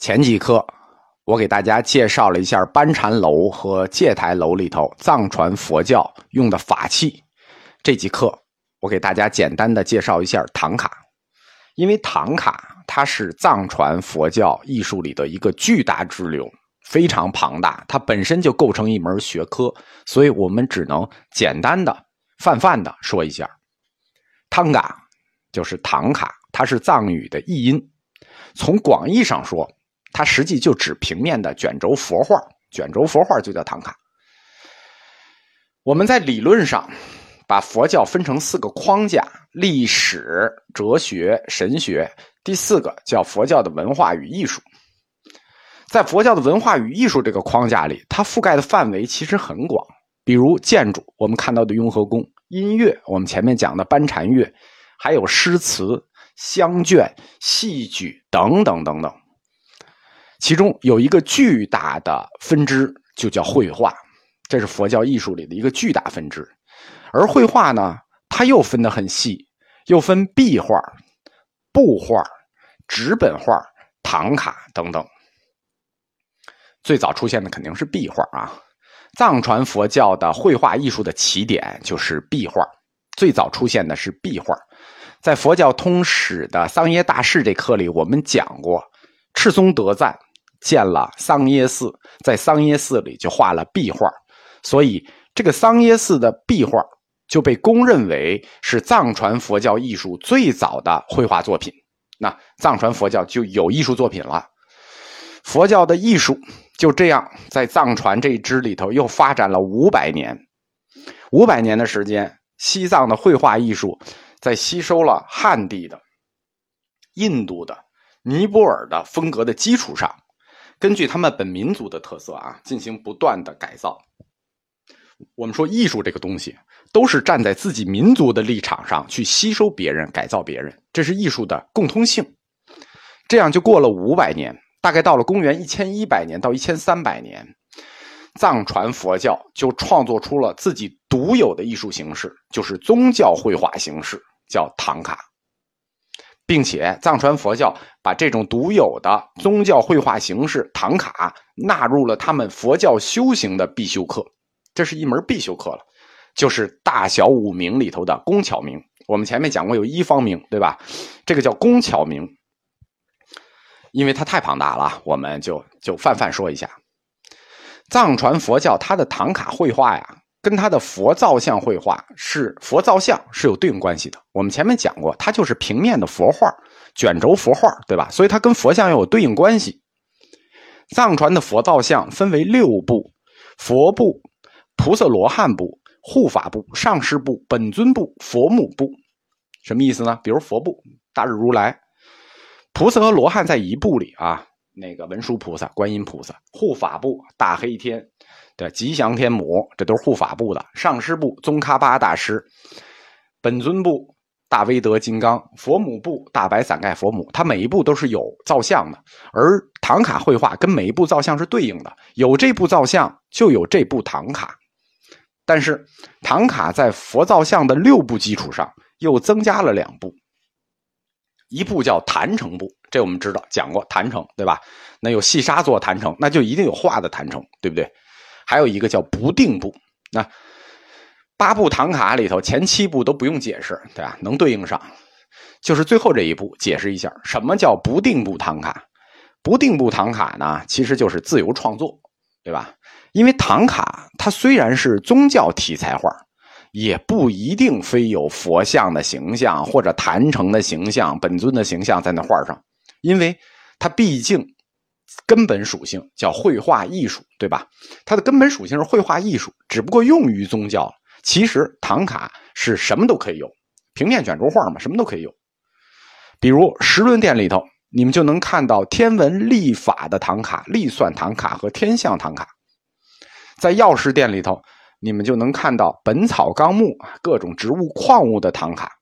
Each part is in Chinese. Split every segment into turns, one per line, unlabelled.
前几课，我给大家介绍了一下班禅楼和戒台楼里头藏传佛教用的法器。这几课，我给大家简单的介绍一下唐卡，因为唐卡它是藏传佛教艺术里的一个巨大支流，非常庞大，它本身就构成一门学科，所以我们只能简单的泛泛的说一下。汤嘎就是唐卡，它是藏语的译音，从广义上说。它实际就指平面的卷轴佛画，卷轴佛画就叫唐卡。我们在理论上把佛教分成四个框架：历史、哲学、神学。第四个叫佛教的文化与艺术。在佛教的文化与艺术这个框架里，它覆盖的范围其实很广，比如建筑，我们看到的雍和宫；音乐，我们前面讲的班禅乐；还有诗词、香卷、戏剧等等等等。其中有一个巨大的分支，就叫绘画，这是佛教艺术里的一个巨大分支。而绘画呢，它又分得很细，又分壁画、布画、纸本画、唐卡等等。最早出现的肯定是壁画啊。藏传佛教的绘画艺术的起点就是壁画，最早出现的是壁画。在佛教通史的桑耶大士这课里，我们讲过赤松德赞。建了桑耶寺，在桑耶寺里就画了壁画，所以这个桑耶寺的壁画就被公认为是藏传佛教艺术最早的绘画作品。那藏传佛教就有艺术作品了，佛教的艺术就这样在藏传这一支里头又发展了五百年，五百年的时间，西藏的绘画艺术在吸收了汉地的、印度的、尼泊尔的风格的基础上。根据他们本民族的特色啊，进行不断的改造。我们说艺术这个东西，都是站在自己民族的立场上去吸收别人、改造别人，这是艺术的共通性。这样就过了五百年，大概到了公元一千一百年到一千三百年，藏传佛教就创作出了自己独有的艺术形式，就是宗教绘画形式，叫唐卡。并且藏传佛教把这种独有的宗教绘画形式唐卡纳入了他们佛教修行的必修课，这是一门必修课了，就是大小五明里头的工巧明。我们前面讲过有一方明，对吧？这个叫工巧明，因为它太庞大了，我们就就泛泛说一下。藏传佛教它的唐卡绘画呀。跟他的佛造像绘画是佛造像是有对应关系的。我们前面讲过，它就是平面的佛画、卷轴佛画，对吧？所以它跟佛像又有对应关系。藏传的佛造像分为六部：佛部、菩萨罗汉部、护法部、上师部、本尊部、佛母部。什么意思呢？比如佛部，大日如来；菩萨和罗汉在一部里啊，那个文殊菩萨、观音菩萨；护法部，大黑天。对，吉祥天母，这都是护法部的；上师部，宗喀巴大师；本尊部，大威德金刚；佛母部，大白伞盖佛母。它每一部都是有造像的，而唐卡绘画跟每一部造像是对应的，有这部造像就有这部唐卡。但是唐卡在佛造像的六部基础上又增加了两部，一部叫坛城部，这我们知道讲过坛城，对吧？那有细沙做坛城，那就一定有画的坛城，对不对？还有一个叫不定部，那八部唐卡里头前七部都不用解释，对吧？能对应上，就是最后这一步解释一下什么叫不定部唐卡。不定部唐卡呢，其实就是自由创作，对吧？因为唐卡它虽然是宗教题材画，也不一定非有佛像的形象或者坛城的形象、本尊的形象在那画上，因为它毕竟。根本属性叫绘画艺术，对吧？它的根本属性是绘画艺术，只不过用于宗教。其实唐卡是什么都可以有，平面卷轴画嘛，什么都可以有。比如石轮殿里头，你们就能看到天文历法的唐卡、历算唐卡和天象唐卡；在药师殿里头，你们就能看到《本草纲目》各种植物矿物的唐卡。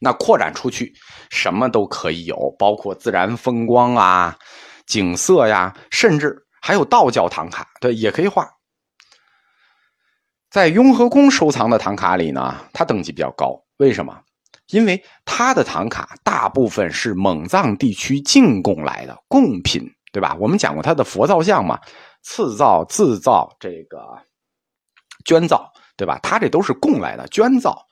那扩展出去，什么都可以有，包括自然风光啊。景色呀，甚至还有道教唐卡，对，也可以画。在雍和宫收藏的唐卡里呢，它等级比较高。为什么？因为它的唐卡大部分是蒙藏地区进贡来的贡品，对吧？我们讲过它的佛造像嘛，赐造、自造、这个捐造，对吧？它这都是贡来的捐造。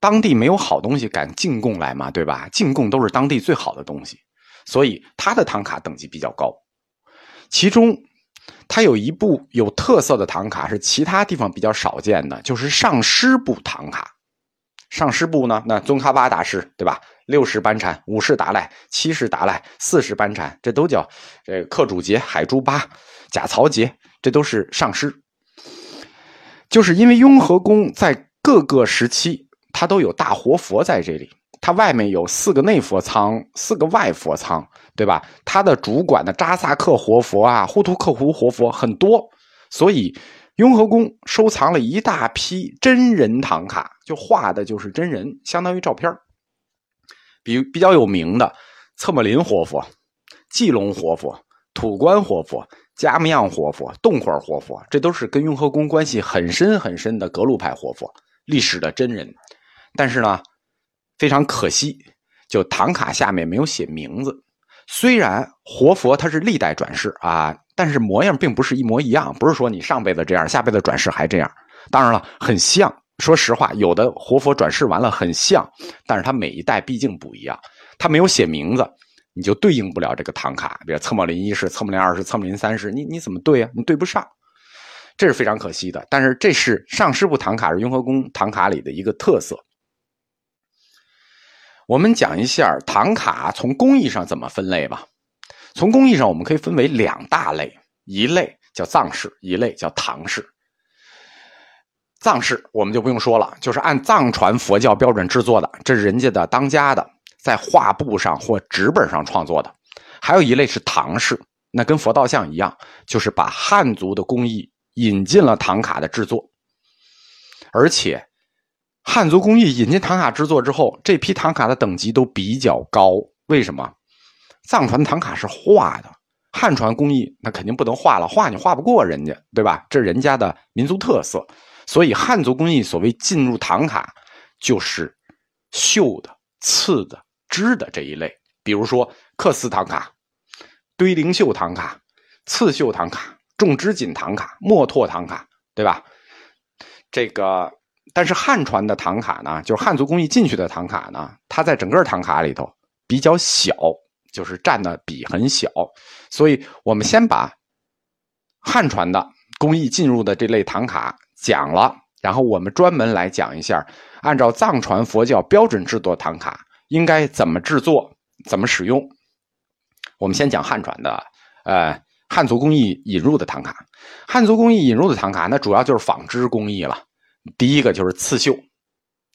当地没有好东西敢进贡来嘛，对吧？进贡都是当地最好的东西，所以他的唐卡等级比较高。其中，他有一部有特色的唐卡是其他地方比较少见的，就是上师部唐卡。上师部呢，那宗喀巴大师对吧？六世班禅、五世达赖、七世达赖、四世班禅，这都叫这克主杰、海珠巴、贾曹杰，这都是上师。就是因为雍和宫在各个时期，它都有大活佛在这里，它外面有四个内佛仓，四个外佛仓，对吧？它的主管的扎萨克活佛啊、呼图克胡活佛很多，所以。雍和宫收藏了一大批真人唐卡，就画的就是真人，相当于照片比比较有名的，策木林活佛、季龙活佛、土官活佛、加木样活佛、洞块活佛，这都是跟雍和宫关系很深很深的格鲁派活佛，历史的真人。但是呢，非常可惜，就唐卡下面没有写名字。虽然活佛他是历代转世啊。但是模样并不是一模一样，不是说你上辈子这样，下辈子转世还这样。当然了，很像。说实话，有的活佛转世完了很像，但是他每一代毕竟不一样。他没有写名字，你就对应不了这个唐卡。比如策莫林一世、策莫林二世、策莫林三世，你你怎么对啊？你对不上，这是非常可惜的。但是这是上师部唐卡是雍和宫唐卡里的一个特色。我们讲一下唐卡从工艺上怎么分类吧。从工艺上，我们可以分为两大类，一类叫藏式，一类叫唐式。藏式我们就不用说了，就是按藏传佛教标准制作的，这是人家的当家的，在画布上或纸本上创作的。还有一类是唐式，那跟佛道像一样，就是把汉族的工艺引进了唐卡的制作。而且，汉族工艺引进唐卡制作之后，这批唐卡的等级都比较高。为什么？藏传唐卡是画的，汉传工艺那肯定不能画了，画你画不过人家，对吧？这人家的民族特色，所以汉族工艺所谓进入唐卡，就是绣的、刺的、织的这一类。比如说缂丝唐卡、堆灵绣唐卡、刺绣唐卡、种织锦唐卡、墨拓唐卡，对吧？这个，但是汉传的唐卡呢，就是汉族工艺进去的唐卡呢，它在整个唐卡里头比较小。就是占的比很小，所以我们先把汉传的工艺进入的这类唐卡讲了，然后我们专门来讲一下，按照藏传佛教标准制作唐卡应该怎么制作、怎么使用。我们先讲汉传的，呃，汉族工艺引入的唐卡。汉族工艺引入的唐卡，那主要就是纺织工艺了。第一个就是刺绣，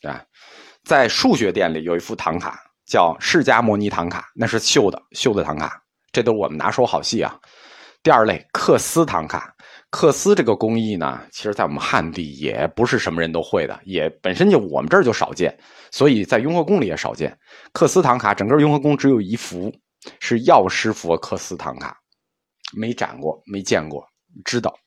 啊，在数学店里有一幅唐卡。叫释迦摩尼唐卡，那是绣的绣的唐卡，这都是我们拿手好戏啊。第二类缂丝唐卡，缂丝这个工艺呢，其实在我们汉地也不是什么人都会的，也本身就我们这儿就少见，所以在雍和宫里也少见。缂丝唐卡，整个雍和宫只有一幅是药师佛缂丝唐卡，没展过，没见过，知道。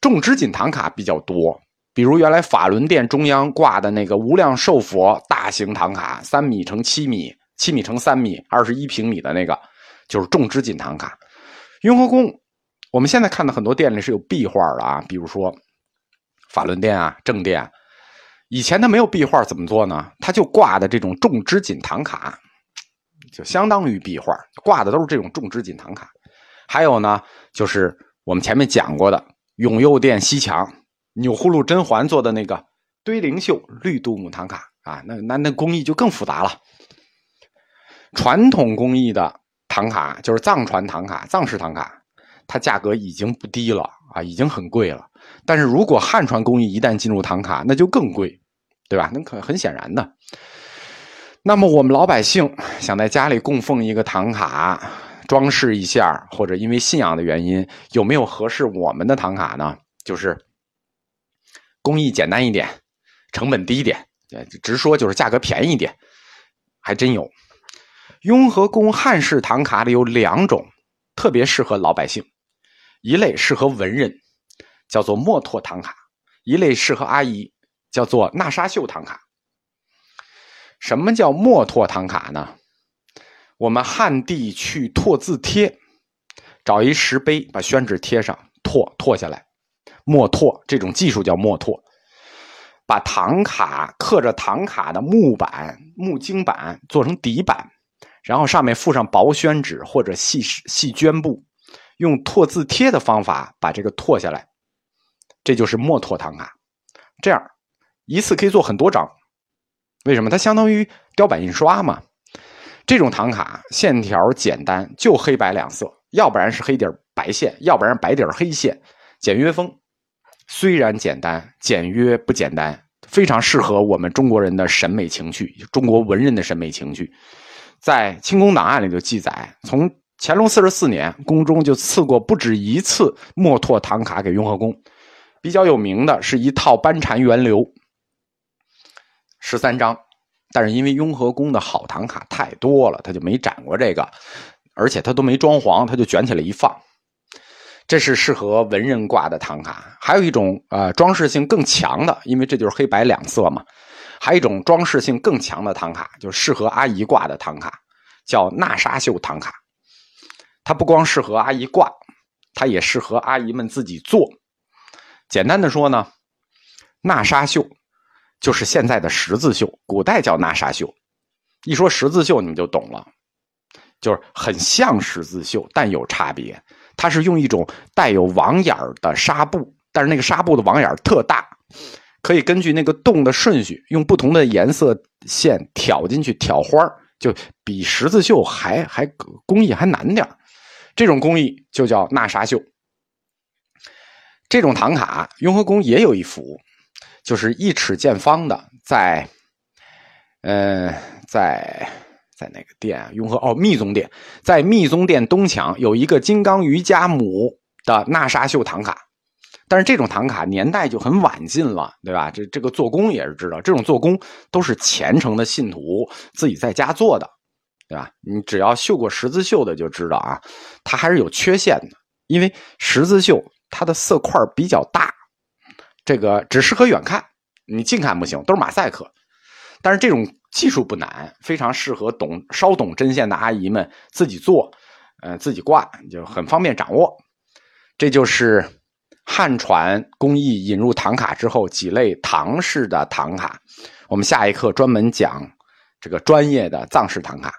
种织锦唐卡比较多。比如原来法轮殿中央挂的那个无量寿佛大型唐卡，三米乘七米，七米乘三米，二十一平米的那个，就是种织锦唐卡。雍和宫，我们现在看到很多店里是有壁画的啊，比如说法轮殿啊、正殿。以前它没有壁画怎么做呢？它就挂的这种种织锦唐卡，就相当于壁画，挂的都是这种种织锦唐卡。还有呢，就是我们前面讲过的永佑殿西墙。钮祜禄甄嬛做的那个堆灵绣绿度母唐卡啊，那那那工艺就更复杂了。传统工艺的唐卡就是藏传唐卡、藏式唐卡，它价格已经不低了啊，已经很贵了。但是如果汉传工艺一旦进入唐卡，那就更贵，对吧？那可很显然的。那么我们老百姓想在家里供奉一个唐卡，装饰一下，或者因为信仰的原因，有没有合适我们的唐卡呢？就是。工艺简单一点，成本低一点，直说就是价格便宜一点，还真有。雍和宫汉式唐卡里有两种，特别适合老百姓，一类适合文人，叫做墨拓唐卡；一类适合阿姨，叫做纳沙绣唐卡。什么叫墨拓唐卡呢？我们汉地去拓字帖，找一石碑，把宣纸贴上，拓拓下来，墨拓这种技术叫墨拓。把唐卡刻着唐卡的木板、木经板做成底板，然后上面附上薄宣纸或者细细绢布，用拓字贴的方法把这个拓下来，这就是墨拓唐卡。这样一次可以做很多张，为什么？它相当于雕版印刷嘛。这种唐卡线条简单，就黑白两色，要不然是黑底白线，要不然白底黑线，简约风。虽然简单，简约不简单，非常适合我们中国人的审美情趣，中国文人的审美情趣。在清宫档案里就记载，从乾隆四十四年，宫中就赐过不止一次墨拓唐卡给雍和宫。比较有名的是一套班禅源流，十三张，但是因为雍和宫的好唐卡太多了，他就没展过这个，而且他都没装潢，他就卷起来一放。这是适合文人挂的唐卡，还有一种呃装饰性更强的，因为这就是黑白两色嘛。还有一种装饰性更强的唐卡，就适合阿姨挂的唐卡，叫纳沙绣唐卡。它不光适合阿姨挂，它也适合阿姨们自己做。简单的说呢，纳沙绣就是现在的十字绣，古代叫纳沙绣。一说十字绣，你们就懂了，就是很像十字绣，但有差别。它是用一种带有网眼的纱布，但是那个纱布的网眼特大，可以根据那个洞的顺序，用不同的颜色线挑进去挑花就比十字绣还还工艺还难点这种工艺就叫纳纱绣。这种唐卡，雍和宫也有一幅，就是一尺见方的，在，嗯，在。在哪个殿啊？雍和哦，密宗殿，在密宗殿东墙有一个金刚瑜伽母的纳沙绣唐卡，但是这种唐卡年代就很晚近了，对吧？这这个做工也是知道，这种做工都是虔诚的信徒自己在家做的，对吧？你只要绣过十字绣的就知道啊，它还是有缺陷的，因为十字绣它的色块比较大，这个只适合远看，你近看不行，都是马赛克，但是这种。技术不难，非常适合懂稍懂针线的阿姨们自己做，呃，自己挂就很方便掌握。这就是汉传工艺引入唐卡之后几类唐式的唐卡。我们下一课专门讲这个专业的藏式唐卡。